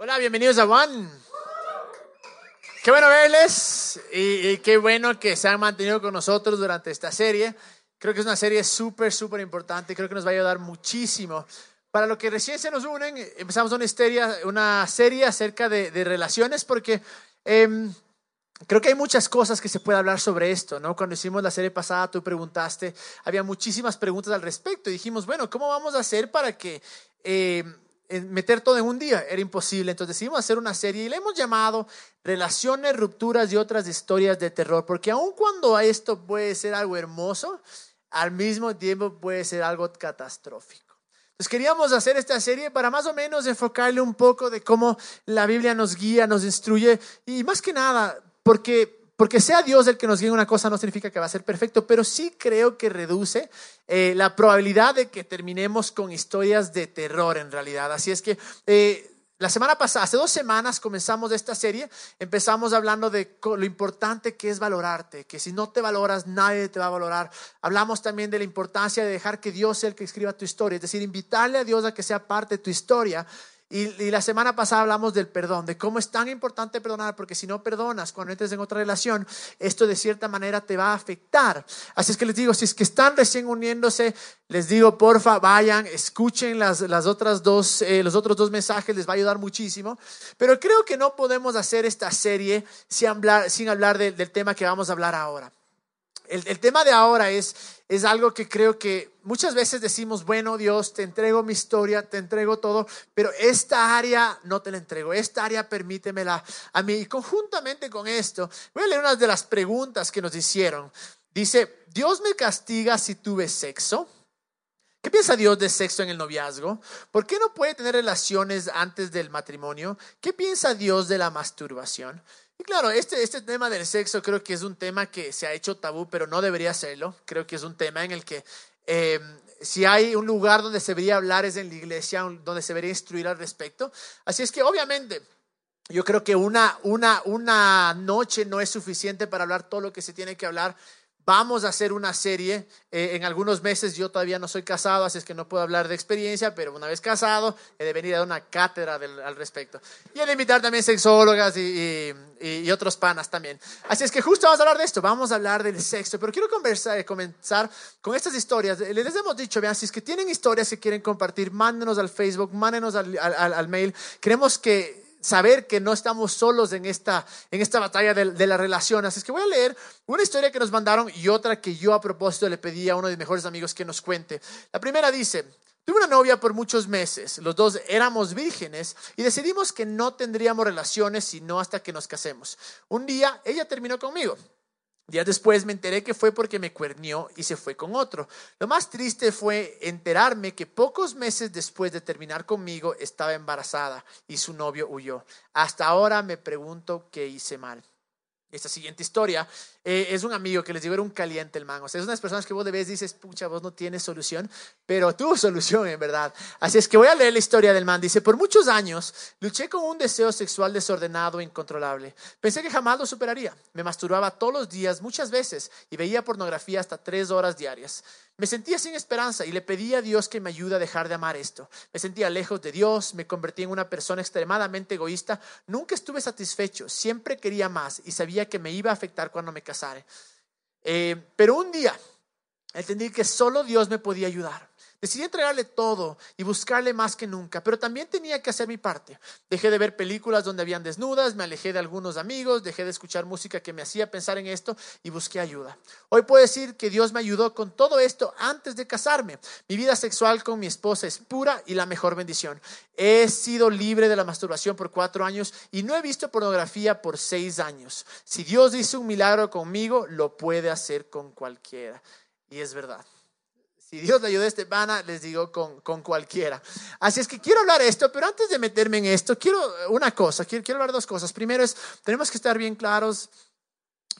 Hola, bienvenidos a One. Qué bueno verles y, y, qué bueno que se han mantenido con nosotros durante esta serie. Creo que es una serie súper, súper importante. Creo que nos va a ayudar muchísimo. Para los que recién se nos unen, empezamos una, histeria, una serie acerca de, de relaciones porque eh, creo que hay muchas cosas que se puede hablar sobre esto, ¿no? Cuando hicimos la serie pasada, tú preguntaste, había muchísimas preguntas al respecto y dijimos, bueno, ¿cómo vamos a hacer para que... Eh, meter todo en un día, era imposible. Entonces decidimos hacer una serie y le hemos llamado Relaciones, Rupturas y otras historias de terror, porque aun cuando esto puede ser algo hermoso, al mismo tiempo puede ser algo catastrófico. Entonces queríamos hacer esta serie para más o menos enfocarle un poco de cómo la Biblia nos guía, nos instruye y más que nada, porque porque sea Dios el que nos guíe una cosa no significa que va a ser perfecto, pero sí creo que reduce eh, la probabilidad de que terminemos con historias de terror en realidad. Así es que... Eh, la semana pasada, hace dos semanas comenzamos esta serie, empezamos hablando de lo importante que es valorarte, que si no te valoras, nadie te va a valorar. Hablamos también de la importancia de dejar que Dios sea el que escriba tu historia, es decir, invitarle a Dios a que sea parte de tu historia y, la semana pasada hablamos del perdón, de cómo es tan importante perdonar, porque si no perdonas cuando entres en otra relación, esto de cierta manera te va a afectar. Así es que les digo, si es que están recién uniéndose, les digo, porfa, vayan, escuchen las, las otras dos, eh, los otros dos mensajes, les va a ayudar muchísimo. Pero creo que no podemos hacer esta serie sin hablar, sin hablar del tema que vamos a hablar ahora. El, el tema de ahora es es algo que creo que muchas veces decimos, bueno Dios, te entrego mi historia, te entrego todo, pero esta área no te la entrego, esta área permítemela a mí. Y conjuntamente con esto, voy a leer una de las preguntas que nos hicieron. Dice, Dios me castiga si tuve sexo. ¿Qué piensa Dios de sexo en el noviazgo? ¿Por qué no puede tener relaciones antes del matrimonio? ¿Qué piensa Dios de la masturbación? Y claro, este, este tema del sexo creo que es un tema que se ha hecho tabú, pero no debería serlo. Creo que es un tema en el que em, si hay un lugar donde se debería hablar es en la iglesia, donde se debería instruir al respecto. Así es que obviamente yo creo que una, una, una noche no es suficiente para hablar todo lo que se tiene que hablar. Vamos a hacer una serie eh, en algunos meses. Yo todavía no soy casado, así es que no puedo hablar de experiencia, pero una vez casado, he de venir a dar una cátedra al respecto. Y he de invitar también sexólogas y, otros panas también. Así es que justo vamos a hablar de esto, vamos a hablar del sexo. Pero quiero conversar, comenzar con estas historias. Les hemos dicho, vean, si es que tienen historias que quieren compartir, mándenos al Facebook, mándenos al, al mail. Queremos que saber que no estamos solos en esta, en esta batalla de, de las relaciones. Así es que voy a leer una historia que nos mandaron y otra que yo a propósito le pedí a uno de mis mejores amigos que nos cuente. La primera dice, tuve una novia por muchos meses, los dos éramos vírgenes y decidimos que no tendríamos relaciones sino hasta que nos casemos. Un día ella terminó conmigo. Días después me enteré que fue porque me cuernió y se fue con otro. Lo más triste fue enterarme que pocos meses después de terminar conmigo estaba embarazada y su novio huyó. Hasta ahora me pregunto qué hice mal. Esta siguiente historia eh, es un amigo que les digo, era un caliente el man. O sea, es unas personas que vos de vez dices, pucha, vos no tienes solución, pero tuvo solución en verdad. Así es que voy a leer la historia del man. Dice, por muchos años luché con un deseo sexual desordenado e incontrolable. Pensé que jamás lo superaría. Me masturbaba todos los días, muchas veces, y veía pornografía hasta tres horas diarias. Me sentía sin esperanza y le pedí a Dios que me ayude a dejar de amar esto. Me sentía lejos de Dios, me convertí en una persona extremadamente egoísta. Nunca estuve satisfecho, siempre quería más y sabía que me iba a afectar cuando me casara. Eh, pero un día entendí que solo Dios me podía ayudar. Decidí entregarle todo y buscarle más que nunca, pero también tenía que hacer mi parte. Dejé de ver películas donde habían desnudas, me alejé de algunos amigos, dejé de escuchar música que me hacía pensar en esto y busqué ayuda. Hoy puedo decir que Dios me ayudó con todo esto antes de casarme. Mi vida sexual con mi esposa es pura y la mejor bendición. He sido libre de la masturbación por cuatro años y no he visto pornografía por seis años. Si Dios hizo un milagro conmigo, lo puede hacer con cualquiera. Y es verdad. Si Dios le ayuda a este les digo con, con, cualquiera. Así es que quiero hablar esto, pero antes de meterme en esto, quiero una cosa, quiero, quiero hablar dos cosas. Primero es, tenemos que estar bien claros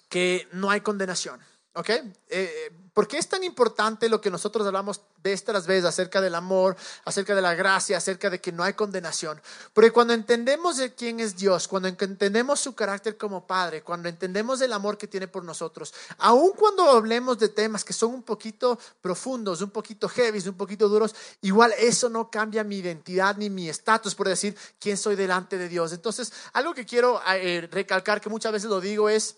que no hay condenación, ¿ok? Eh, ¿Por qué es tan importante lo que nosotros hablamos vez tras vez acerca del amor, acerca de la gracia, acerca de que no hay condenación? Porque cuando entendemos de quién es Dios, cuando entendemos su carácter como Padre, cuando entendemos el amor que tiene por nosotros, aun cuando hablemos de temas que son un poquito profundos, un poquito heavy, un poquito duros, igual eso no cambia mi identidad ni mi estatus por decir quién soy delante de Dios. Entonces, algo que quiero eh, recalcar, que muchas veces lo digo, es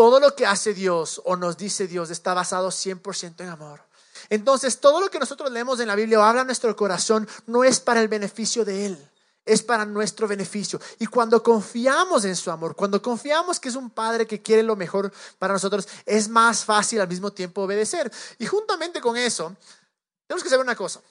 todo lo que hace Dios o nos dice Dios está basado 100% en amor. Entonces, todo lo que nosotros leemos en la Biblia o habla nuestro corazón no es para el beneficio de Él, es para nuestro beneficio. Y cuando confiamos en su amor, cuando confiamos que es un Padre que quiere lo mejor para nosotros, es más fácil al mismo tiempo obedecer. Y juntamente con eso, tenemos que saber una cosa.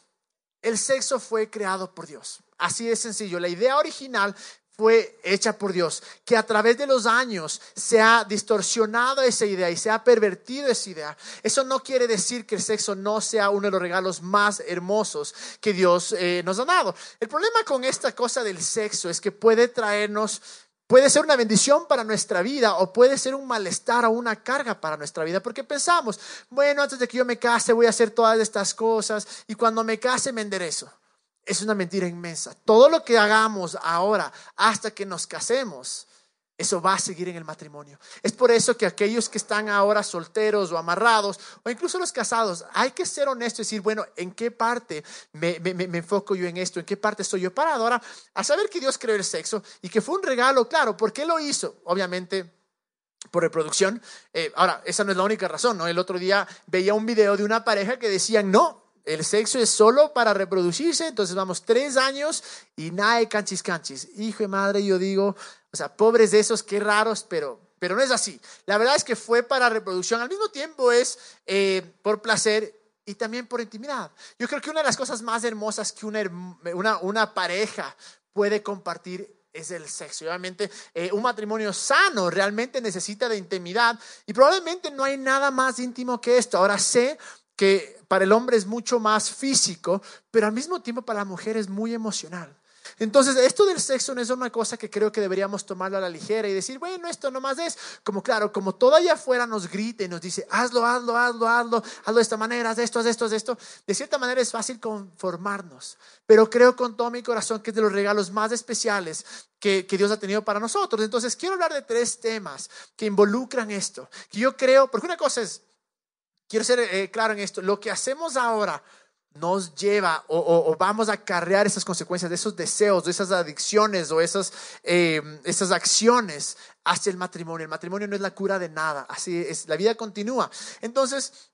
El sexo fue creado por Dios. Así de sencillo. La idea original fue hecha por Dios, que a través de los años se ha distorsionado esa idea y se ha pervertido esa idea. Eso no quiere decir que el sexo no sea uno de los regalos más hermosos que Dios eh, nos ha dado. El problema con esta cosa del sexo es que puede traernos Puede ser una bendición para nuestra vida o puede ser un malestar o una carga para nuestra vida, porque pensamos, bueno, antes de que yo me case voy a hacer todas estas cosas y cuando me case me enderezo es una mentira inmensa. Todo lo que hagamos ahora hasta que nos casemos, eso va a seguir en el matrimonio. Es por eso que aquellos que están ahora solteros o amarrados, o incluso los casados, hay que ser honestos y decir, bueno, ¿en qué parte me, enfoco yo en esto? ¿En qué parte estoy yo parado? Ahora, a saber que Dios creó el sexo y que fue un regalo, claro, ¿por qué lo hizo? Obviamente por reproducción. Eh, ahora, esa no es la única razón, ¿no? El otro día veía un video de una pareja que decían, no, el sexo es solo para reproducirse, entonces vamos tres años y nada de canchis canchis. Hijo de madre, yo digo, o sea, pobres de esos, qué raros, pero, pero no es así. La verdad es que fue para reproducción, al mismo tiempo es eh, por placer y también por intimidad. Yo creo que una de las cosas más hermosas que una, una, pareja puede compartir es el sexo. obviamente eh, un matrimonio sano realmente necesita de intimidad y probablemente no hay nada más íntimo que esto. Ahora sé que para el hombre es mucho más físico, pero al mismo tiempo para la mujer es muy emocional. Entonces, esto del sexo no es una cosa que creo que deberíamos tomarlo a la ligera y decir, bueno, esto nomás es como, claro, como todo allá afuera nos grita y nos dice, hazlo, hazlo, hazlo, hazlo, hazlo de esta manera, haz esto, haz esto, haz esto. De cierta manera es fácil conformarnos, pero creo con todo mi corazón que es de los regalos más especiales que, que Dios ha tenido para nosotros. Entonces, quiero hablar de tres temas que involucran esto, que yo creo, porque una cosa es, quiero ser eh, claro en esto, lo que hacemos ahora nos lleva o, vamos a acarrear esas consecuencias de esos deseos, de esas adicciones o esas, eh, esas acciones hacia el matrimonio. El matrimonio no es la cura de nada, así es, la vida continúa. Entonces,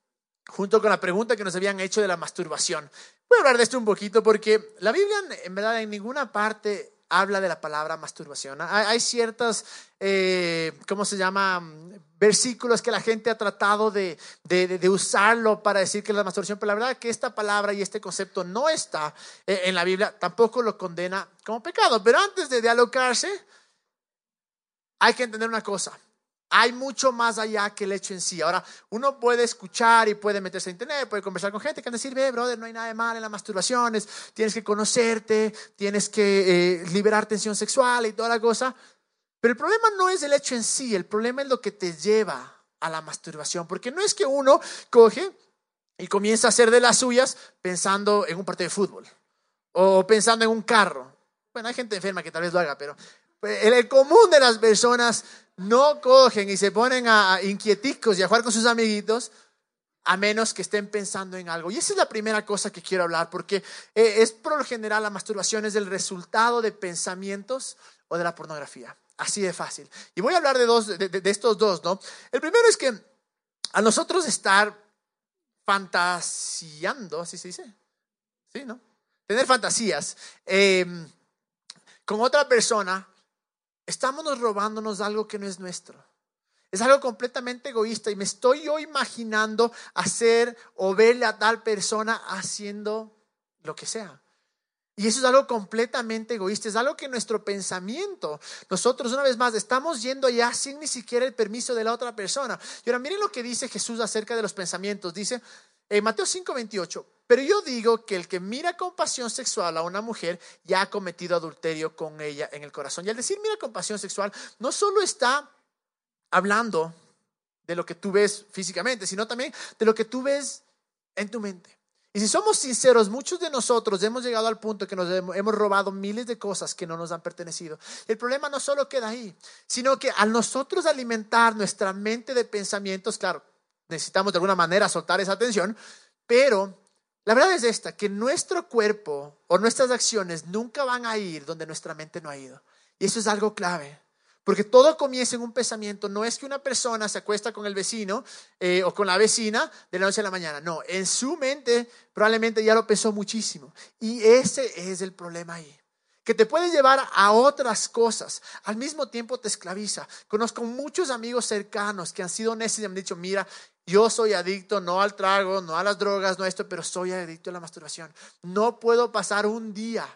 junto con la pregunta que nos habían hecho de la masturbación, voy a hablar de esto un poquito porque la Biblia en verdad en ninguna parte habla de la palabra masturbación. Hay, ciertas, eh, ¿cómo se llama? Versículos que la gente ha tratado de, de, usarlo para decir que la masturbación, pero la verdad que esta palabra y este concepto no está eh, en la Biblia, tampoco lo condena como pecado. Pero antes de dialogarse, hay que entender una cosa. Hay mucho más allá que el hecho en sí. Ahora, uno puede escuchar y puede meterse a internet, puede conversar con gente que van a decir, ve, brother, no hay nada de mal en las masturbaciones, tienes que conocerte, tienes que eh, liberar tensión sexual y toda la cosa. Pero el problema no es el hecho en sí, el problema es lo que te lleva a la masturbación, porque no es que uno coge y comienza a hacer de las suyas pensando en un partido de fútbol o pensando en un carro. Bueno, hay gente enferma que tal vez lo haga, pero el común de las personas no cogen y se ponen a inquieticos y a jugar con sus amiguitos a menos que estén pensando en algo. Y esa es la primera cosa que quiero hablar, porque eh, es por lo general la masturbación es el resultado de pensamientos o de la pornografía. Así de fácil. Y voy a hablar de, dos, de, estos dos, ¿no? El primero es que a nosotros estar fantaseando, así se dice, ¿sí, no? Tener fantasías eh, con otra persona estamos robándonos algo que no es nuestro. Es algo completamente egoísta y me estoy yo imaginando hacer o verle a tal persona haciendo lo que sea. Y eso es algo completamente egoísta, es algo que nuestro pensamiento, nosotros una vez más estamos yendo allá sin ni siquiera el permiso de la otra persona. Y ahora miren lo que dice Jesús acerca de los pensamientos. Dice en Mateo 5:28, pero yo digo que el que mira con pasión sexual a una mujer ya ha cometido adulterio con ella en el corazón. Y al decir mira con pasión sexual, no solo está hablando de lo que tú ves físicamente, sino también de lo que tú ves en tu mente. Y si somos sinceros, muchos de nosotros hemos llegado al punto que nos hemos robado miles de cosas que no nos han pertenecido. El problema no solo queda ahí, sino que al nosotros alimentar nuestra mente de pensamientos, claro, necesitamos de alguna manera soltar esa atención, pero la verdad es esta, que nuestro cuerpo o nuestras acciones nunca van a ir donde nuestra mente no ha ido. Y eso es algo clave. Porque todo comienza en un pensamiento. No es que una persona se acuesta con el vecino eh, o con la vecina de la noche a la mañana. No, en su mente probablemente ya lo pensó muchísimo. Y ese es el problema ahí. Que te puede llevar a otras cosas. Al mismo tiempo te esclaviza. Conozco muchos amigos cercanos que han sido honestos y me han dicho, mira, yo soy adicto no al trago, no a las drogas, no a esto, pero soy adicto a la masturbación. No puedo pasar un día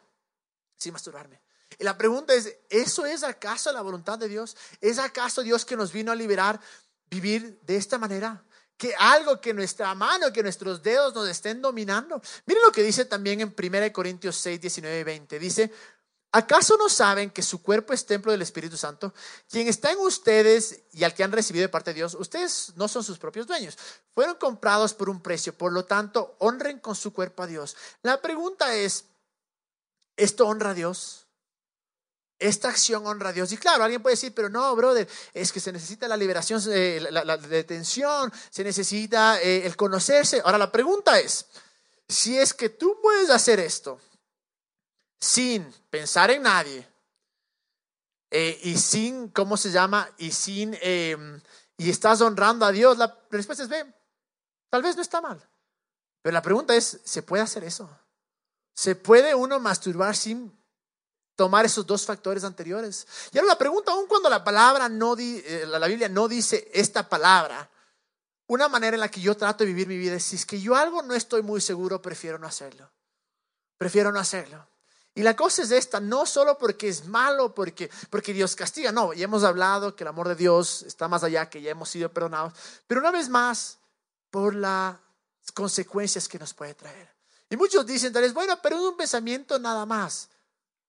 sin masturbarme. Y la pregunta es, ¿eso es acaso la voluntad de Dios? ¿Es acaso Dios que nos vino a liberar vivir de esta manera? Que algo que nuestra mano, que nuestros dedos nos estén dominando. Miren lo que dice también en 1 Corintios 6, 19 y 20. Dice, ¿acaso no saben que su cuerpo es templo del Espíritu Santo? Quien está en ustedes y al que han recibido de parte de Dios, ustedes no son sus propios dueños. Fueron comprados por un precio, por lo tanto, honren con su cuerpo a Dios. La pregunta es, ¿esto honra a Dios? Esta acción honra a Dios. Y claro, alguien puede decir, pero no, brother, es que se necesita la liberación, eh, la, detención, se necesita eh, el conocerse. Ahora la pregunta es, si es que tú puedes hacer esto sin pensar en nadie eh, y sin, ¿cómo se llama? Y sin, em, y estás honrando a Dios, la respuesta es, ve, tal vez no está mal. Pero la pregunta es, ¿se puede hacer eso? ¿Se puede uno masturbar sin tomar esos dos factores anteriores. Y ahora la pregunta, aún cuando la palabra no eh, la Biblia no dice esta palabra, una manera en la que yo trato de vivir mi vida es si es que yo algo no estoy muy seguro, prefiero no hacerlo. Prefiero no hacerlo. Y la cosa es esta, no solo porque es malo, porque, porque Dios castiga, no, ya hemos hablado que el amor de Dios está más allá, que ya hemos sido perdonados, pero una vez más, por las consecuencias que nos puede traer. Y muchos dicen, tal vez, bueno, pero un pensamiento nada más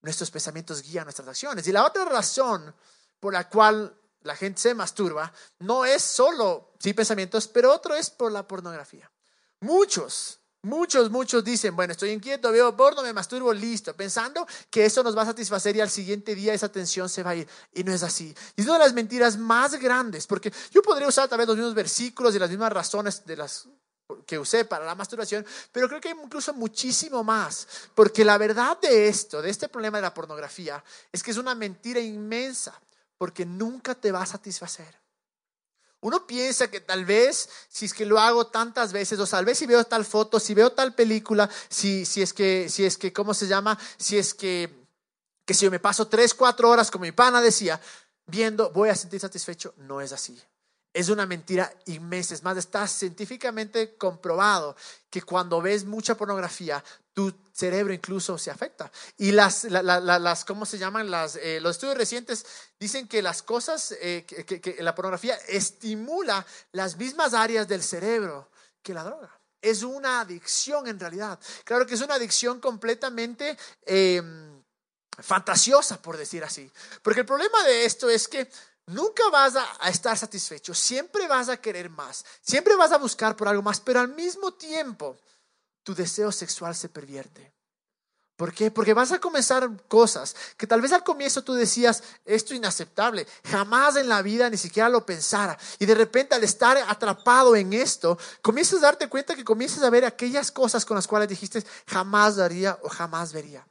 nuestros pensamientos guían nuestras acciones. Y la otra razón por la cual la gente se masturba no es solo, sí, pensamientos, pero otro es por la pornografía. Muchos, muchos, muchos dicen, bueno, estoy inquieto, veo porno, me masturbo, listo, pensando que eso nos va a satisfacer y al siguiente día esa tensión se va a ir. Y no es así. Y es una de las mentiras más grandes, porque yo podría usar tal vez los mismos versículos y las mismas razones que usé para la masturbación, pero creo que hay incluso muchísimo más, porque la verdad de esto, de este problema de la pornografía, es que es una mentira inmensa, porque nunca te va a satisfacer. Uno piensa que tal vez, si es que lo hago tantas veces, o tal vez si veo tal foto, si veo tal película, si, si es que, si es que, ¿cómo se llama? Si es que, que si yo me paso tres, cuatro horas, como mi pana decía, viendo, voy a sentir satisfecho. No es así es una mentira inmensa. Es más, está científicamente comprobado que cuando ves mucha pornografía, tu cerebro incluso se afecta. Y las, las ¿cómo se llaman? Las, eh, los estudios recientes dicen que las cosas, eh, que, la pornografía estimula las mismas áreas del cerebro que la droga. Es una adicción en realidad. Claro que es una adicción completamente... Em, fantasiosa, por decir así. Porque el problema de esto es que Nunca vas a, estar satisfecho, siempre vas a querer más, siempre vas a buscar por algo más, pero al mismo tiempo tu deseo sexual se pervierte. ¿Por qué? Porque vas a comenzar cosas que tal vez al comienzo tú decías, esto es inaceptable, jamás en la vida ni siquiera lo pensara. Y de repente al estar atrapado en esto, comienzas a darte cuenta que comienzas a ver aquellas cosas con las cuales dijiste, jamás daría o jamás vería.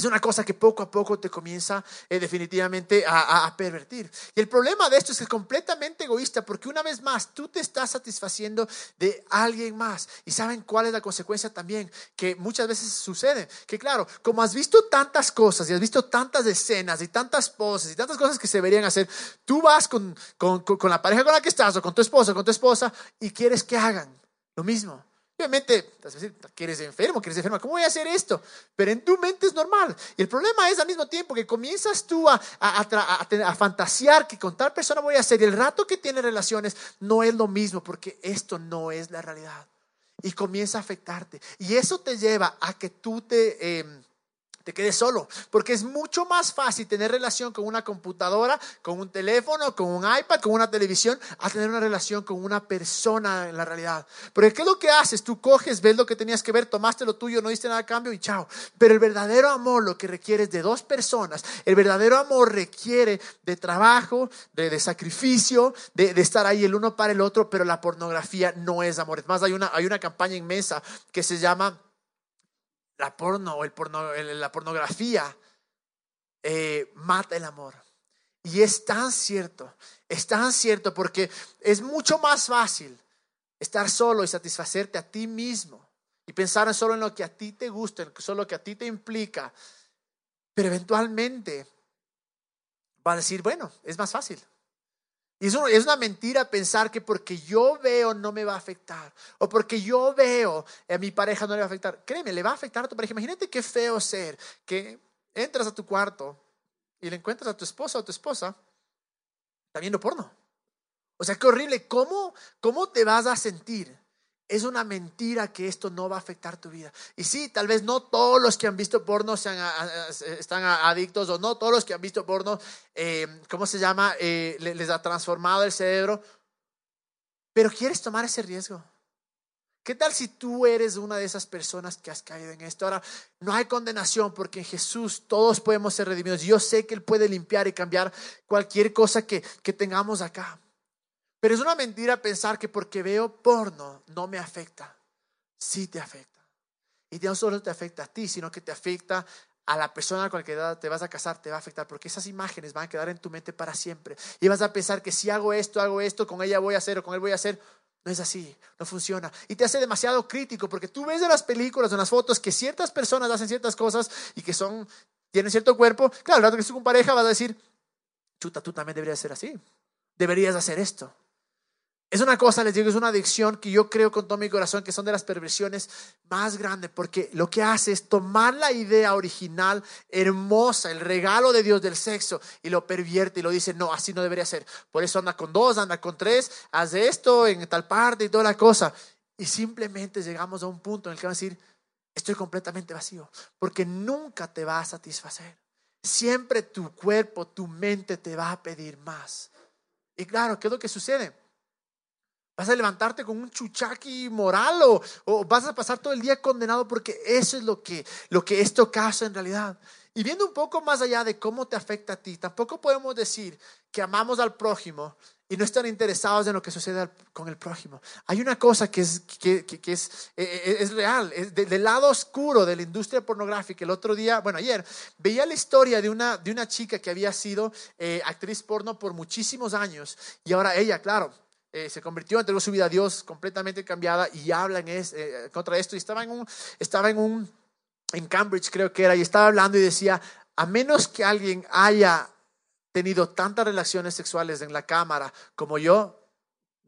Es una cosa que poco a poco te comienza eh, definitivamente a, pervertir. Y el problema de esto es que es completamente egoísta porque una vez más tú te estás satisfaciendo de alguien más. Y saben cuál es la consecuencia también que muchas veces sucede. Que claro, como has visto tantas cosas y has visto tantas escenas y tantas poses y tantas cosas que se deberían hacer, tú vas con, con, la pareja con la que estás o con tu esposo o con tu esposa y quieres que hagan lo mismo. Obviamente, quieres enfermo, quieres enferma, ¿cómo voy a hacer esto? Pero en tu mente es normal. Y el problema es al mismo tiempo que comienzas tú a, a, fantasear que con tal persona voy a hacer y el rato que tiene relaciones no es lo mismo porque esto no es la realidad. Y comienza a afectarte. Y eso te lleva a que tú te... Em, te quedes solo, porque es mucho más fácil tener relación con una computadora, con un teléfono, con un iPad, con una televisión, a tener una relación con una persona en la realidad. Porque ¿qué es lo que haces? Tú coges, ves lo que tenías que ver, tomaste lo tuyo, no diste nada a cambio y chao. Pero el verdadero amor lo que requiere es de dos personas. El verdadero amor requiere de trabajo, de, sacrificio, de, estar ahí el uno para el otro, pero la pornografía no es amor. Es más, hay una, hay una campaña inmensa que se llama la porno el porno, la pornografía eh, mata el amor. Y es tan cierto, es tan cierto porque es mucho más fácil estar solo y satisfacerte a ti mismo y pensar solo en lo que a ti te gusta, en solo lo que a ti te implica. Pero eventualmente va a decir, bueno, es más fácil. Y es, una mentira pensar que porque yo veo no me va a afectar. O porque yo veo a mi pareja no le va a afectar. Créeme, le va a afectar a tu pareja. Imagínate qué feo ser que entras a tu cuarto y le encuentras a tu esposa o tu esposa, está viendo porno. O sea, qué horrible. ¿Cómo, ¿Cómo te vas a sentir? Es una mentira que esto no va a afectar tu vida. Y sí, tal vez no todos los que han visto porno sean, están adictos o no todos los que han visto porno, eh, ¿cómo se llama? Eh, les ha transformado el cerebro. Pero quieres tomar ese riesgo. ¿Qué tal si tú eres una de esas personas que has caído en esto? Ahora, no hay condenación porque en Jesús todos podemos ser redimidos. Yo sé que Él puede limpiar y cambiar cualquier cosa que, que tengamos acá. Pero es una mentira pensar que porque veo porno no me afecta. Sí te afecta. Y no solo te afecta a ti, sino que te afecta a la persona con la que te vas a casar, te va a afectar, porque esas imágenes van a quedar en tu mente para siempre. Y vas a pensar que si hago esto, hago esto, con ella voy a hacer o con él voy a hacer. No es así, no funciona. Y te hace demasiado crítico porque tú ves de las películas, de las fotos, que ciertas personas hacen ciertas cosas y que son, tienen cierto cuerpo. Claro, la que estás con pareja vas a decir, chuta, tú también deberías ser así. Deberías hacer esto. Es una cosa, les digo, es una adicción que yo creo con todo mi corazón que son de las perversiones más grandes, porque lo que hace es tomar la idea original, hermosa, el regalo de Dios del sexo, y lo pervierte y lo dice, no, así no debería ser. Por eso anda con dos, anda con tres, haz esto en tal parte y toda la cosa. Y simplemente llegamos a un punto en el que a decir, estoy completamente vacío, porque nunca te va a satisfacer. Siempre tu cuerpo, tu mente te va a pedir más. Y claro, ¿qué es lo que sucede? ¿Vas a levantarte con un chuchaqui moral o, vas a pasar todo el día condenado porque eso es lo que, lo que esto causa en realidad? Y viendo un poco más allá de cómo te afecta a ti, tampoco podemos decir que amamos al prójimo y no están interesados en lo que sucede con el prójimo. Hay una cosa que es, que, es, eh, eh, es, real, es del lado oscuro de la industria pornográfica. El otro día, bueno, ayer, veía la historia de una, de una chica que había sido eh, actriz porno por muchísimos años y ahora ella, claro, eh, se convirtió, entregó su vida a Dios completamente cambiada y habla en eh, contra esto. Y estaba en un, estaba en un, en Cambridge creo que era, y estaba hablando y decía, a menos que alguien haya tenido tantas relaciones sexuales en la cámara como yo,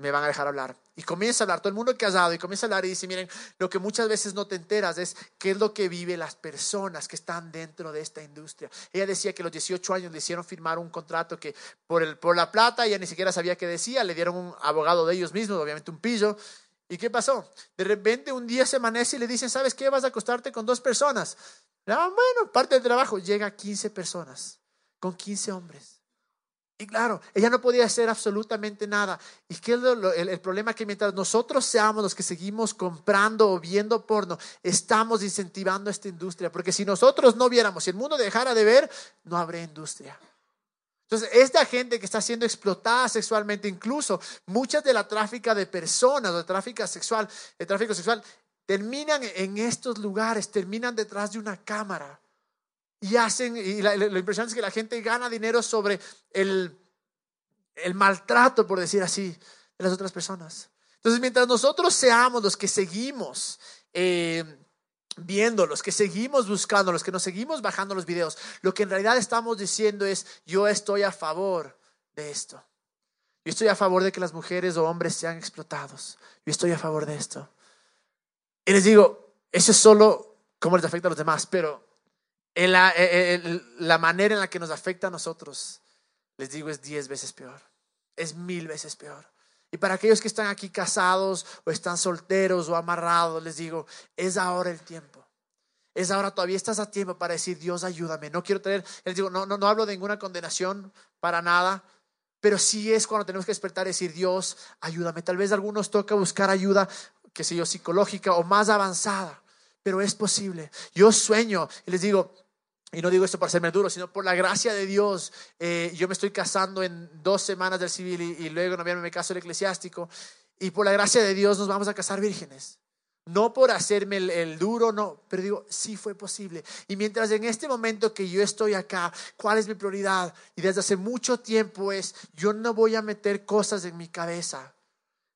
me van a dejar hablar. Y comienza a hablar, todo el mundo dado, y comienza a hablar y dice, miren, lo que muchas veces no te enteras es qué es lo que viven las personas que están dentro de esta industria. Ella decía que a los 18 años le hicieron firmar un contrato que por, el, por la plata ella ni siquiera sabía qué decía, le dieron un abogado de ellos mismos, obviamente un pillo. ¿Y qué pasó? De repente un día se amanece y le dicen, ¿sabes qué? Vas a acostarte con dos personas. Ah, bueno, parte del trabajo, llega a 15 personas, con 15 hombres. Y claro, ella no podía hacer absolutamente nada. ¿Y qué es el, el, problema? Que mientras nosotros seamos los que seguimos comprando o viendo porno, estamos incentivando esta industria. Porque si nosotros no viéramos, si el mundo dejara de ver, no habría industria. Entonces, esta gente que está siendo explotada sexualmente, incluso muchas de la tráfica de personas de tráfico sexual, de tráfico sexual, terminan en estos lugares, terminan detrás de una cámara. Y hacen, y la, impresión es que la gente gana dinero sobre el, el maltrato, por decir así, de las otras personas. Entonces, mientras nosotros seamos los que seguimos eh, viendo, los que seguimos buscando, los que nos seguimos bajando los videos, lo que en realidad estamos diciendo es, yo estoy a favor de esto. Yo estoy a favor de que las mujeres o hombres sean explotados. Yo estoy a favor de esto. Y les digo, eso es solo cómo les afecta a los demás, pero la, manera en la que nos afecta a nosotros, les digo, es diez veces peor, es mil veces peor. Y para aquellos que están aquí casados o están solteros o amarrados, les digo, es ahora el tiempo. Es ahora, todavía estás a tiempo para decir, Dios, ayúdame. No quiero tener, les digo, no, no, no hablo de ninguna condenación para nada, pero sí es cuando tenemos que despertar y decir, Dios, ayúdame. Tal vez a algunos toca buscar ayuda, que sé yo, psicológica o más avanzada, pero es posible. Yo sueño y les digo, y no digo esto para serme duro, sino por la gracia de Dios. Eh, yo me estoy casando en dos semanas del civil y, luego en noviembre me caso el eclesiástico. Y por la gracia de Dios nos vamos a casar vírgenes. No por hacerme el, duro, no, pero digo, sí fue posible. Y mientras en este momento que yo estoy acá, ¿cuál es mi prioridad? Y desde hace mucho tiempo es, yo no voy a meter cosas en mi cabeza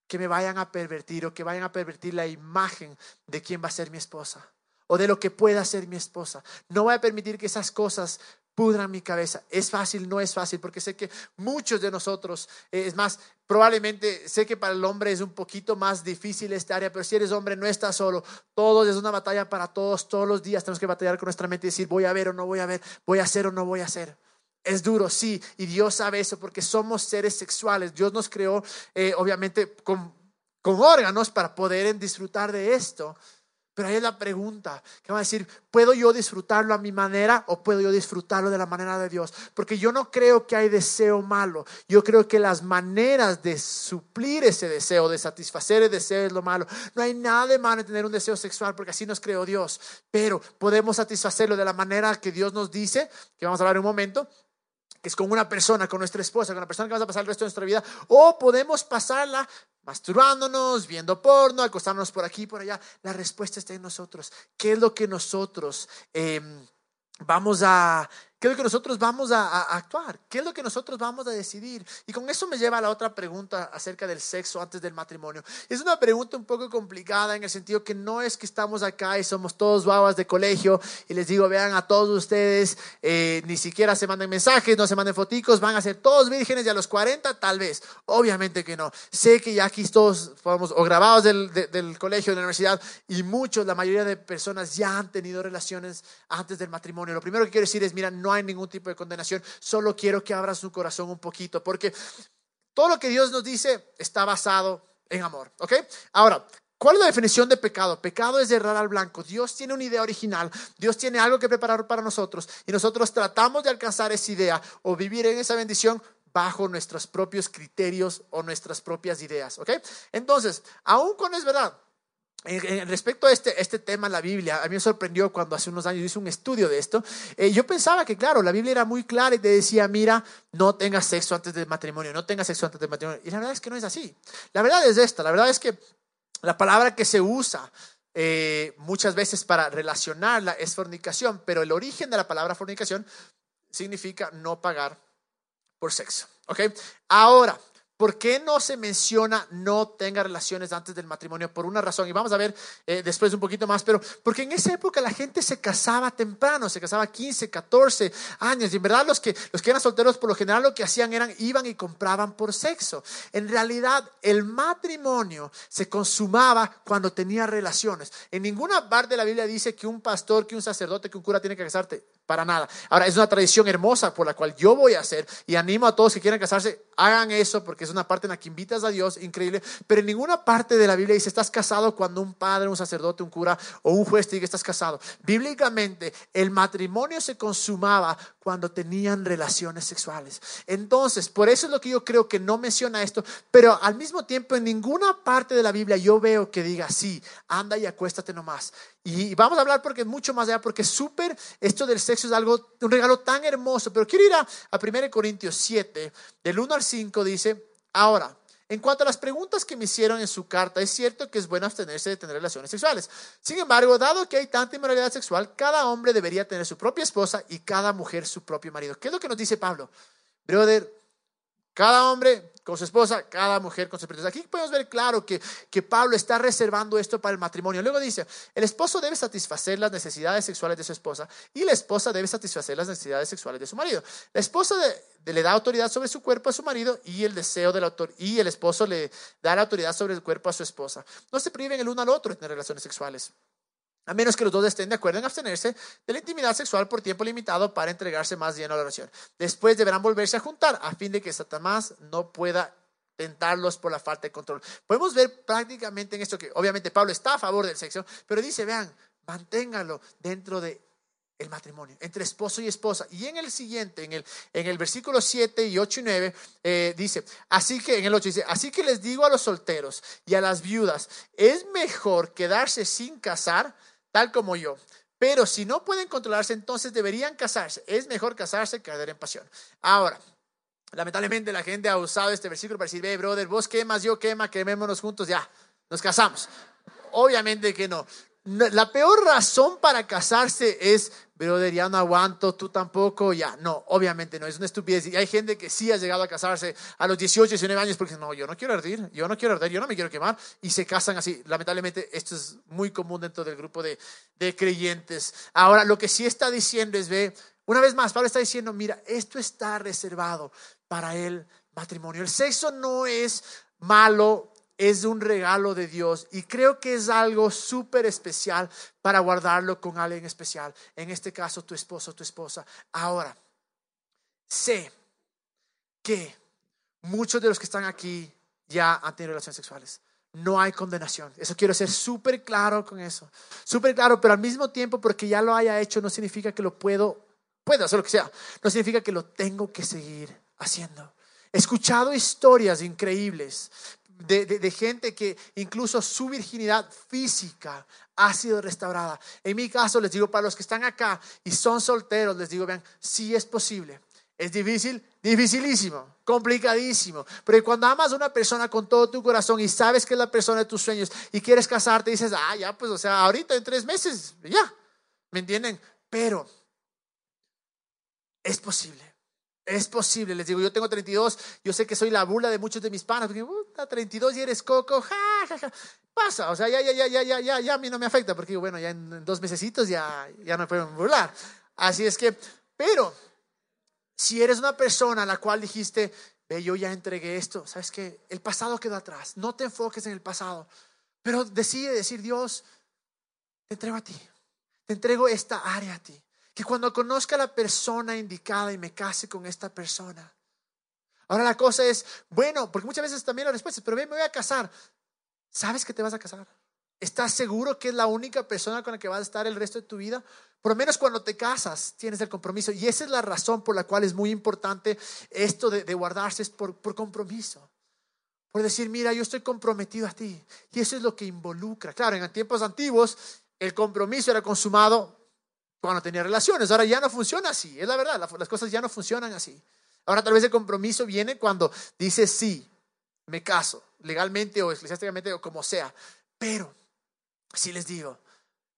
que me vayan a pervertir o que vayan a pervertir la imagen de quién va a ser mi esposa o de lo que pueda ser mi esposa. No voy a permitir que esas cosas pudran mi cabeza. Es fácil, no es fácil, porque sé que muchos de nosotros, eh, es más, probablemente sé que para el hombre es un poquito más difícil esta área, pero si eres hombre no estás solo. Todos es una batalla para todos, todos los días tenemos que batallar con nuestra mente y decir, voy a ver o no voy a ver, voy a hacer o no voy a hacer. Es duro, sí, y Dios sabe eso porque somos seres sexuales. Dios nos creó, eh, obviamente, con, con órganos para poder disfrutar de esto. Pero ahí es la pregunta, que va a decir, ¿puedo yo disfrutarlo a mi manera o puedo yo disfrutarlo de la manera de Dios? Porque yo no creo que hay deseo malo, yo creo que las maneras de suplir ese deseo, de satisfacer el deseo es lo malo. No hay nada de malo en tener un deseo sexual porque así nos creó Dios, pero podemos satisfacerlo de la manera que Dios nos dice, que vamos a hablar en un momento, es con una persona, con nuestra esposa, con una persona que vamos a pasar el resto de nuestra vida, o podemos pasarla masturbándonos, viendo porno, acostándonos por aquí y por allá. La respuesta está en nosotros. ¿Qué es lo que nosotros em, vamos a ¿Qué es lo que nosotros vamos a, actuar? ¿Qué es lo que nosotros vamos a decidir? Y con eso me lleva a la otra pregunta acerca del sexo antes del matrimonio. Es una pregunta un poco complicada en el sentido que no es que estamos acá y somos todos babas de colegio y les digo, vean a todos ustedes, eh, ni siquiera se manden mensajes, no se manden foticos, van a ser todos vírgenes y a los 40 tal vez. Obviamente que no. Sé que ya aquí todos fuimos o grabados del, del colegio, de la universidad y muchos, la mayoría de personas ya han tenido relaciones antes del matrimonio. Lo primero que quiero decir es, mira, no hay ningún tipo de condenación, solo quiero que abra su corazón un poquito, porque todo lo que Dios nos dice está basado en amor, ¿ok? Ahora, ¿Cuál es la definición de pecado? Pecado es errar al blanco. Dios tiene una idea original, Dios tiene algo que preparar para nosotros y nosotros tratamos de alcanzar esa idea o vivir en esa bendición bajo nuestros propios criterios o nuestras propias ideas, ¿ok? Entonces, aún con es verdad, respecto a este, este tema la Biblia, a mí me sorprendió cuando hace unos años hice un estudio de esto. Eh, yo pensaba que, claro, la Biblia era muy clara y te decía, mira, no tengas sexo antes del matrimonio, no tengas sexo antes del matrimonio. Y la verdad es que no es así. La verdad es esta, la verdad es que la palabra que se usa eh, muchas veces para relacionarla es fornicación, pero el origen de la palabra fornicación significa no pagar por sexo. ¿Ok? Ahora, ¿Por qué no se menciona no tenga relaciones antes del matrimonio? Por una razón, y vamos a ver eh, después un poquito más, pero porque en esa época la gente se casaba temprano, se casaba 15, 14 años, y en verdad los que, los que eran solteros por lo general lo que hacían eran iban y compraban por sexo. En realidad el matrimonio se consumaba cuando tenía relaciones. En ninguna parte de la Biblia dice que un pastor, que un sacerdote, que un cura tiene que casarte para nada. Ahora, es una tradición hermosa por la cual yo voy a hacer y animo a todos que quieran casarse, hagan eso porque es una parte en la que invitas a Dios, increíble. Pero en ninguna parte de la Biblia dice estás casado cuando un padre, un sacerdote, un cura o un juez te diga estás casado. Bíblicamente, el matrimonio se consumaba cuando tenían relaciones sexuales. Entonces, por eso es lo que yo creo que no menciona esto, pero al mismo tiempo en ninguna parte de la Biblia yo veo que diga, sí, anda y acuéstate nomás. Y vamos a hablar porque mucho más allá, porque súper, esto del sexo es algo, un regalo tan hermoso. Pero quiero ir a, a 1 Corintios 7, del 1 al 5, dice, ahora, en cuanto a las preguntas que me hicieron en su carta, es cierto que es bueno abstenerse de tener relaciones sexuales. Sin embargo, dado que hay tanta inmoralidad sexual, cada hombre debería tener su propia esposa y cada mujer su propio marido. ¿Qué es lo que nos dice Pablo? Brother, cada hombre con su esposa, cada mujer con su esposa. Aquí podemos ver claro que, que Pablo está reservando esto para el matrimonio. Luego dice, el esposo debe satisfacer las necesidades sexuales de su esposa y la esposa debe satisfacer las necesidades sexuales de su marido. La esposa le da autoridad sobre su cuerpo a su marido y el deseo del autor y el esposo le da la autoridad sobre el cuerpo a su esposa. No se priven el uno al otro en tener relaciones sexuales a menos que los dos estén de acuerdo en abstenerse de la intimidad sexual por tiempo limitado para entregarse más bien a la oración. Después deberán volverse a juntar a fin de que Satanás no pueda tentarlos por la falta de control. Podemos ver prácticamente en esto que obviamente Pablo está a favor del sexo, pero dice, vean, manténgalo dentro de el matrimonio, entre esposo y esposa. Y en el siguiente, en el, en el versículo 7 y 8 y 9, eh, dice, así que en el 8 dice, así que les digo a los solteros y a las viudas, es mejor quedarse sin casar, tal como yo. Pero si no pueden controlarse, entonces deberían casarse. Es mejor casarse que arder en pasión. Ahora, lamentablemente la gente ha usado este versículo para decir, ve, brother, vos quemas, yo quema, quemémonos juntos, ya, nos casamos. Obviamente que no. La peor razón para casarse es, brother, ya no aguanto, tú tampoco, ya. No, obviamente no, es una estupidez. Y hay gente que sí ha llegado a casarse a los 18, 19 años porque no, yo no quiero arder, yo no quiero arder, yo no me quiero quemar. Y se casan así. Lamentablemente esto es muy común dentro del grupo de, de creyentes. Ahora, lo que sí está diciendo es, ve, una vez más, Pablo está diciendo, mira, esto está reservado para el matrimonio. El sexo no es malo es un regalo de Dios y creo que es algo súper especial para guardarlo con alguien especial. En este caso, tu esposo, tu esposa. Ahora, sé que muchos de los que están aquí ya han tenido relaciones sexuales. No hay condenación. Eso quiero ser súper claro con eso. Súper claro, pero al mismo tiempo, porque ya lo haya hecho, no significa que lo puedo, puedo hacer lo que sea. No significa que lo tengo que seguir haciendo. He escuchado historias increíbles de, gente que incluso su virginidad física ha sido restaurada. En mi caso, les digo, para los que están acá y son solteros, les digo, vean, sí es posible. Es difícil, dificilísimo, complicadísimo. Pero cuando amas a una persona con todo tu corazón y sabes que es la persona de tus sueños y quieres casarte, dices, ah, ya, pues, o sea, ahorita en tres meses, ya. ¿Me entienden? Pero es posible. Es posible, les digo, yo tengo 32, yo sé que soy la burla de muchos de mis panas, porque uh, 32 y eres coco, ja, ja, ja. Pasa, o sea, ya, ya, ya, ya, ya, ya, ya a mí no me afecta, porque bueno, ya en, dos mesecitos ya, ya no pueden burlar. Así es que, pero, si eres una persona a la cual dijiste, ve, yo ya entregué esto, sabes que el pasado quedó atrás, no te enfoques en el pasado, pero decide decir, Dios, te entrego a ti, te entrego esta área a ti que cuando conozca a la persona indicada y me case con esta persona. Ahora la cosa es, bueno, porque muchas veces también la respuesta es, pero ven, me voy a casar. ¿Sabes que te vas a casar? ¿Estás seguro que es la única persona con la que vas a estar el resto de tu vida? Por lo menos cuando te casas tienes el compromiso. Y esa es la razón por la cual es muy importante esto de, guardarse, es por, por compromiso. Por decir, mira, yo estoy comprometido a ti. Y eso es lo que involucra. Claro, en tiempos antiguos el compromiso era consumado cuando tenía relaciones. Ahora ya no funciona así, es la verdad, las cosas ya no funcionan así. Ahora tal vez el compromiso viene cuando dices sí, me caso, legalmente o eclesiásticamente o como sea. Pero si les digo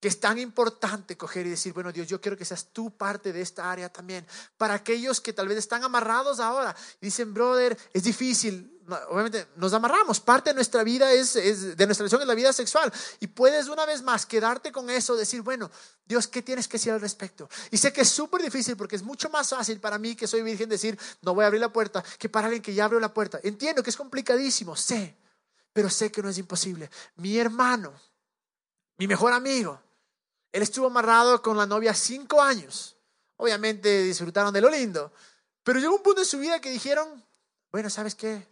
que es tan importante coger y decir, bueno Dios, yo quiero que seas tú parte de esta área también. Para aquellos que tal vez están amarrados ahora dicen, brother, es difícil, obviamente nos amarramos, parte de nuestra vida es, de nuestra relación es la vida sexual y puedes una vez más quedarte con eso, decir, bueno, Dios, ¿qué tienes que decir al respecto? Y sé que es súper difícil porque es mucho más fácil para mí que soy virgen decir, no voy a abrir la puerta, que para alguien que ya abrió la puerta. Entiendo que es complicadísimo, sé, pero sé que no es imposible. Mi hermano, mi mejor amigo, él estuvo amarrado con la novia cinco años. Obviamente disfrutaron de lo lindo, pero llegó un punto en su vida que dijeron, bueno, ¿sabes qué?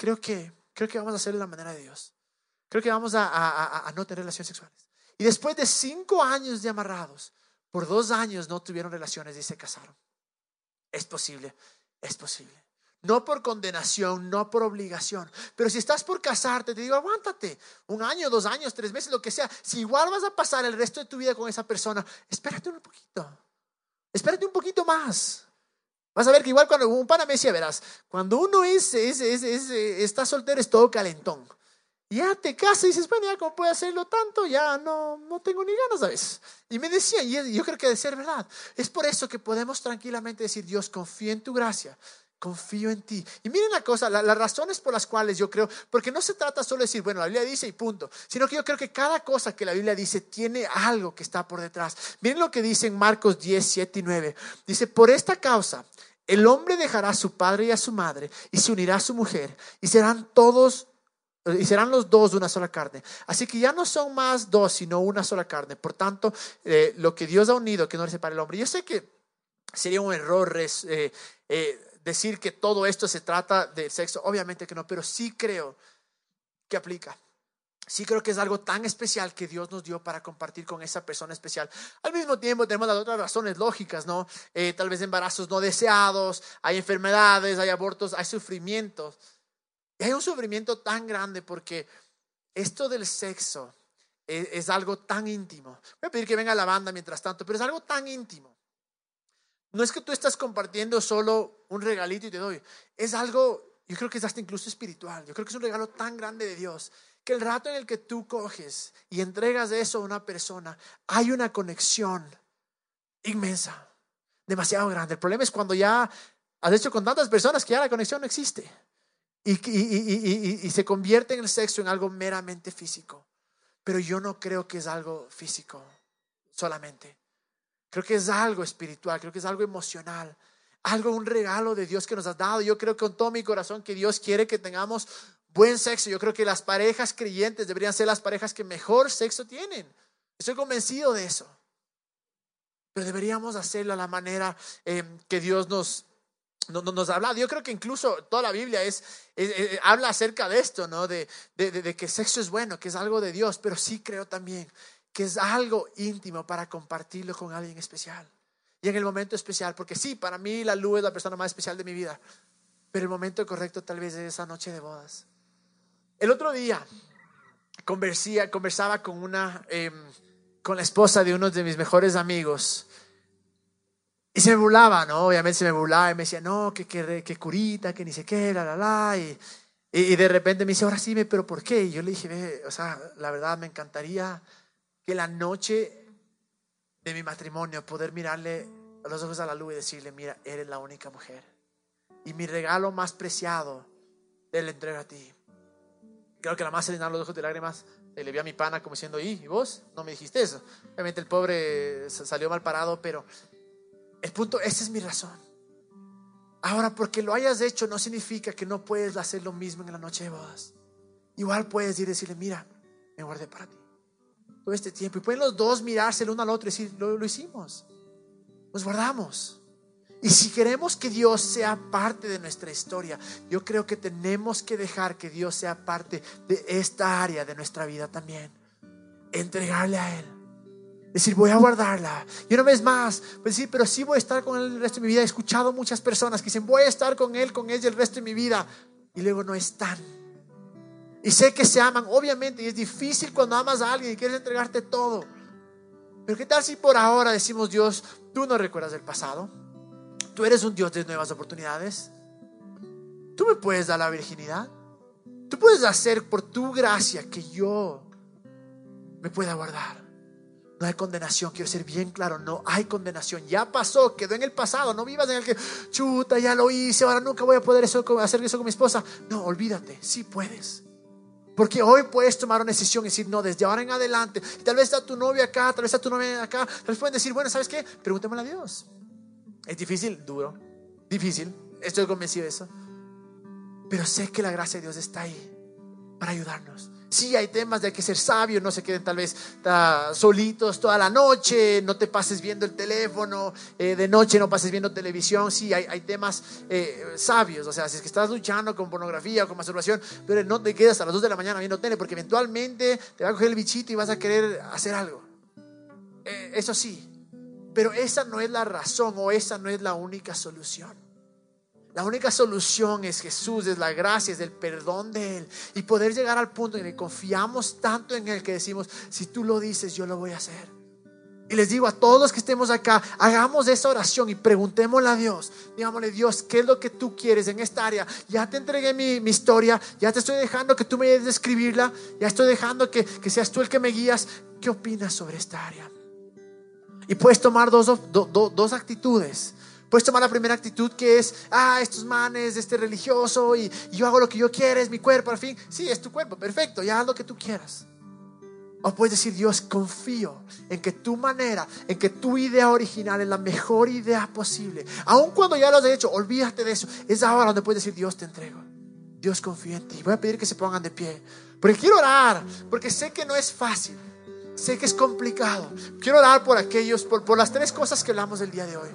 creo que, creo que vamos a hacerlo de la manera de Dios. Creo que vamos a, no tener relaciones sexuales. Y después de cinco años de amarrados, por dos años no tuvieron relaciones y se casaron. Es posible, es posible. No por condenación, no por obligación. Pero si estás por casarte, te digo, aguántate. Un año, dos años, tres meses, lo que sea. Si igual vas a pasar el resto de tu vida con esa persona, espérate un poquito. Espérate un poquito más. Vas a ver que igual cuando un pana me decía, verás, cuando uno es, es, es, está soltero es todo calentón. Ya te casas y dices, bueno, ya como puedo hacerlo tanto, ya no, no tengo ni ganas, ¿sabes? Y me decía, y yo creo que debe ser verdad. Es por eso que podemos tranquilamente decir, Dios, confío en tu gracia confío en ti. Y miren la cosa, las razones por las cuales yo creo, porque no se trata solo de decir, bueno, la Biblia dice y punto, sino que yo creo que cada cosa que la Biblia dice tiene algo que está por detrás. Miren lo que dice en Marcos 10, 7 y 9. Dice, por esta causa, el hombre dejará a su padre y a su madre y se unirá a su mujer y serán todos y serán los dos de una sola carne. Así que ya no son más dos, sino una sola carne. Por tanto, eh, lo que Dios ha unido, que no le separe el hombre. Yo sé que sería un error eh, eh, decir que todo esto se trata del sexo, obviamente que no, pero sí creo que aplica. sí creo que es algo tan especial que Dios nos dio para compartir con esa persona especial. Al mismo tiempo tenemos las otras razones lógicas, ¿no? Eh, tal vez embarazos no deseados, hay enfermedades, hay abortos, hay sufrimientos. Y hay un sufrimiento tan grande porque esto del sexo es, es algo tan íntimo. Voy a pedir que venga la banda mientras tanto, pero es algo tan íntimo. No es que tú estás compartiendo solo un regalito y te doy. Es algo, yo creo que es hasta incluso espiritual. Yo creo que es un regalo tan grande de Dios que el rato en el que tú coges y entregas eso a una persona, hay una conexión inmensa, demasiado grande. El problema es cuando ya has hecho con tantas personas que ya la conexión no existe y, y, se convierte en el sexo en algo meramente físico. Pero yo no creo que es algo físico solamente. Creo que es algo espiritual, creo que es algo emocional, algo, un regalo de Dios que nos has dado. Yo creo con todo mi corazón que Dios quiere que tengamos buen sexo. Yo creo que las parejas creyentes deberían ser las parejas que mejor sexo tienen. Estoy convencido de eso. Pero deberíamos hacerlo a la manera em, que Dios nos, nos ha hablado. Yo creo que incluso toda la Biblia es, habla acerca de esto, ¿no? De, de, de, que sexo es bueno, que es algo de Dios, pero sí creo también que es algo íntimo para compartirlo con alguien especial. Y en el momento especial, porque sí, para mí la luz es la persona más especial de mi vida, pero el momento correcto tal vez es esa noche de bodas. El otro día conversía, conversaba con una, em, con la esposa de uno de mis mejores amigos. Y se me burlaba, ¿no? Obviamente se me burlaba y me decía, no, que, que, curita, que ni sé qué, la, la, la. Y, y, de repente me dice, ahora sí, pero ¿por qué? Y yo le dije, o sea, la verdad me encantaría que la noche de mi matrimonio poder mirarle a los ojos a la luz y decirle, mira, eres la única mujer. Y mi regalo más preciado, te lo entrego a ti. Creo que la más se llenaron los ojos de lágrimas. le vi a mi pana como diciendo, ¿y vos? No me dijiste eso. Obviamente el pobre salió mal parado, pero el punto, esa es mi razón. Ahora, porque lo hayas hecho no significa que no puedes hacer lo mismo en la noche de bodas. Igual puedes ir y decirle, mira, me guardé para ti todo este tiempo. Y pueden los dos mirarse el uno al otro y decir, lo, lo hicimos. Nos guardamos. Y si queremos que Dios sea parte de nuestra historia, yo creo que tenemos que dejar que Dios sea parte de esta área de nuestra vida también. Entregarle a Él. Decir, voy a guardarla. Y una vez más, pues sí, pero sí voy a estar con Él el resto de mi vida. He escuchado muchas personas que dicen, voy a estar con Él, con ella el resto de mi vida. Y luego no están. Y sé que se aman, obviamente, y es difícil cuando amas a alguien y quieres entregarte todo. Pero ¿qué tal si por ahora decimos, Dios, tú no recuerdas el pasado? Tú eres un Dios de nuevas oportunidades. Tú me puedes dar la virginidad. Tú puedes hacer por tu gracia que yo me pueda guardar. No hay condenación, quiero ser bien claro, no hay condenación. Ya pasó, quedó en el pasado. No vivas en el que, chuta, ya lo hice, ahora nunca voy a poder eso, hacer eso con mi esposa. No, olvídate, sí puedes. Porque hoy puedes tomar una decisión y decir, no, desde ahora en adelante. tal vez está tu novia acá, tal vez está tu novia acá. Tal vez pueden decir, bueno, ¿sabes qué? Preguntémosle a Dios. Es difícil, duro, difícil. Estoy convencido de eso. Pero sé que la gracia de Dios está ahí para ayudarnos. Sí, hay temas de que ser sabio, no se queden tal vez solitos toda la noche, no te pases viendo el teléfono, eh, de noche no pases viendo televisión. Sí, hay, hay temas eh, sabios, o sea, si es que estás luchando con pornografía o con masturbación, pero no te quedas a las 2 de la mañana viendo tele, porque eventualmente te va a coger el bichito y vas a querer hacer algo. Eh, eso sí, pero esa no es la razón o esa no es la única solución. La única solución es Jesús, es la gracia, es el perdón de Él. Y poder llegar al punto en el que confiamos tanto en Él que decimos, si tú lo dices, yo lo voy a hacer. Y les digo a todos los que estemos acá, hagamos esa oración y preguntémosle a Dios. Digámosle, Dios, ¿qué es lo que tú quieres en esta área? Ya te entregué mi, historia, ya te estoy dejando que tú me a escribirla, ya estoy dejando que, que seas tú el que me guías. ¿Qué opinas sobre esta área? Y puedes tomar dos, dos actitudes. Puedes tomar la primera actitud que es, ah, estos manes, este religioso, y, yo hago lo que yo quiera, es mi cuerpo, al fin. Sí, es tu cuerpo, perfecto, ya haz lo que tú quieras. O puedes decir, Dios, confío en que tu manera, en que tu idea original es la mejor idea posible. Aun cuando ya lo has hecho, olvídate de eso. Es ahora donde puedes decir, Dios, te entrego. Dios confía en ti. Voy a pedir que se pongan de pie. Porque quiero orar, porque sé que no es fácil. Sé que es complicado. Quiero orar por aquellos, por, por las tres cosas que hablamos el día de hoy.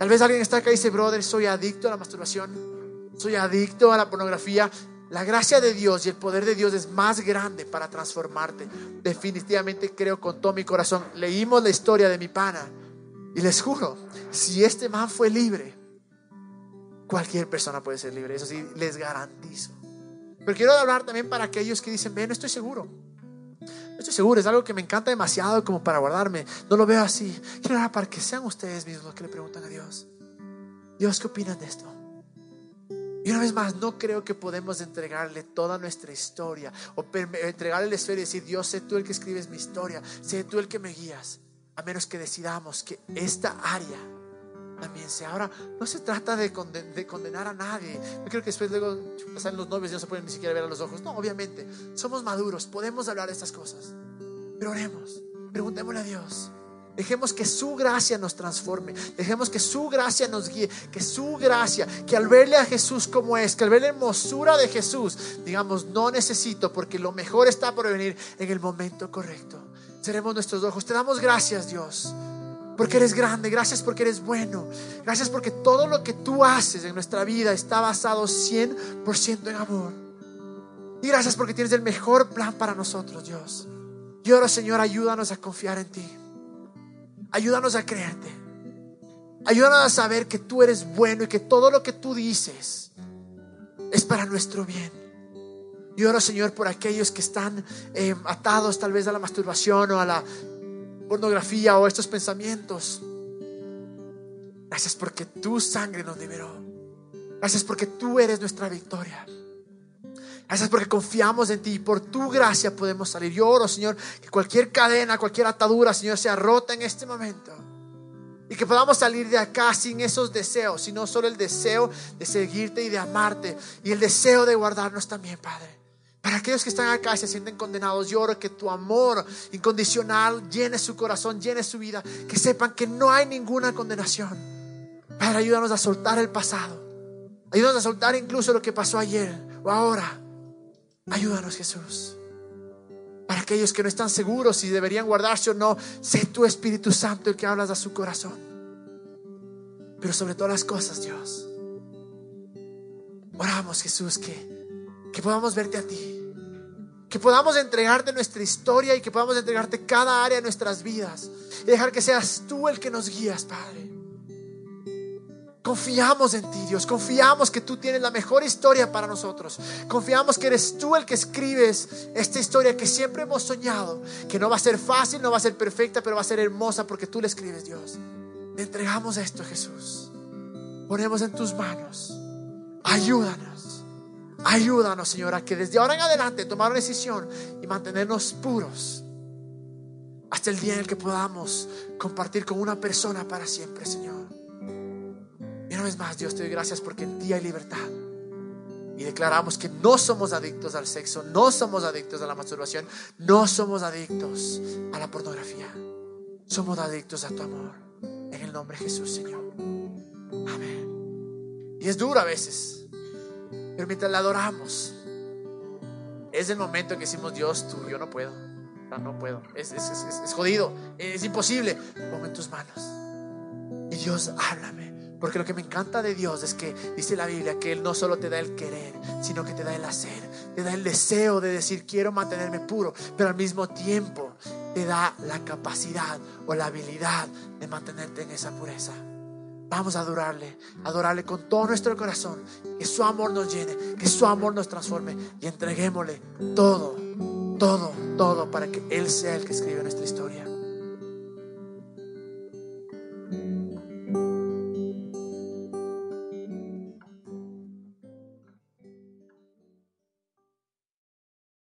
Tal vez alguien está acá y dice, brother, soy adicto a la masturbación, soy adicto a la pornografía. La gracia de Dios y el poder de Dios es más grande para transformarte. Definitivamente creo con todo mi corazón. Leímos la historia de mi pana y les juro, si este man fue libre, cualquier persona puede ser libre. Eso sí, les garantizo. Pero quiero hablar también para aquellos que dicen, no estoy seguro. Estoy seguro, es algo que me encanta demasiado como para guardarme. No lo veo así. Quiero hablar para que sean ustedes mismos los que le preguntan a Dios. Dios, ¿qué opinan de esto? Y una vez más, no creo que podemos entregarle toda nuestra historia o entregarle la historia y decir, Dios, sé tú el que escribes mi historia, sé tú el que me guías, a menos que decidamos que esta área también sea. Ahora, no se trata de, condenar a nadie. Yo creo que después luego pasan los novios y no se pueden ni siquiera ver a los ojos. No, obviamente, somos maduros, podemos hablar de estas cosas. Pero oremos, preguntémosle a Dios. Dejemos que su gracia nos transforme. Dejemos que su gracia nos guíe. Que su gracia, que al verle a Jesús como es, que al ver la hermosura de Jesús, digamos, no necesito porque lo mejor está por venir en el momento correcto. Seremos nuestros ojos. Te damos gracias, Dios porque eres grande, gracias porque eres bueno, gracias porque todo lo que tú haces en nuestra vida está basado 100% en amor. Y gracias porque tienes el mejor plan para nosotros, Dios. Y ahora, Señor, ayúdanos a confiar en ti. Ayúdanos a creerte. Ayúdanos a saber que tú eres bueno y que todo lo que tú dices es para nuestro bien. Y oro, Señor, por aquellos que están eh, atados tal vez a la masturbación o a la pornografía o estos pensamientos. Gracias porque tu sangre nos liberó. Gracias porque tú eres nuestra victoria. Gracias porque confiamos en ti y por tu gracia podemos salir. Yo Señor, que cualquier cadena, cualquier atadura, Señor, sea rota en este momento. Y que podamos salir de acá sin esos deseos, sino solo el deseo de seguirte y de amarte y el deseo de guardarnos también, Padre. Para aquellos que están acá y se sienten condenados, yo oro que tu amor incondicional llene su corazón, llene su vida, que sepan que no hay ninguna condenación. Padre, ayúdanos a soltar el pasado. Ayúdanos a soltar incluso lo que pasó ayer o ahora. Ayúdanos, Jesús. Para aquellos que no están seguros si deberían guardarse o no, sé tu Espíritu Santo el que hablas a su corazón. Pero sobre todas las cosas, Dios, oramos, Jesús, que que podamos verte a ti. Que podamos entregarte nuestra historia y que podamos entregarte cada área de nuestras vidas. Y dejar que seas tú el que nos guías, Padre. Confiamos en ti, Dios. Confiamos que tú tienes la mejor historia para nosotros. Confiamos que eres tú el que escribes esta historia que siempre hemos soñado. Que no va a ser fácil, no va a ser perfecta, pero va a ser hermosa porque tú la escribes, Dios. Le entregamos esto, Jesús. Ponemos en tus manos. Ayúdanos. Ayúdanos, Señor, a que desde ahora en adelante tomar una decisión y mantenernos puros hasta el día en el que podamos compartir con una persona para siempre, Señor. Y una vez más, Dios, te doy gracias porque en ti hay libertad. Y declaramos que no somos adictos al sexo, no somos adictos a la masturbación, no somos adictos a la pornografía. Somos adictos a tu amor. En el nombre de Jesús, Señor. Amén. Y es duro a veces. Pero mientras la adoramos, es el momento en que decimos, Dios, tú, yo no puedo. No, puedo. Es, es, jodido. Es imposible. Pongo en tus manos. Y Dios, háblame. Porque lo que me encanta de Dios es que dice la Biblia que Él no solo te da el querer, sino que te da el hacer. Te da el deseo de decir, quiero mantenerme puro. Pero al mismo tiempo te da la capacidad o la habilidad de mantenerte en esa pureza. Vamos a adorarle, adorarle con todo nuestro corazón. Que su amor nos llene, que su amor nos transforme y entreguémosle todo, todo, todo para que Él sea el que escribe nuestra historia.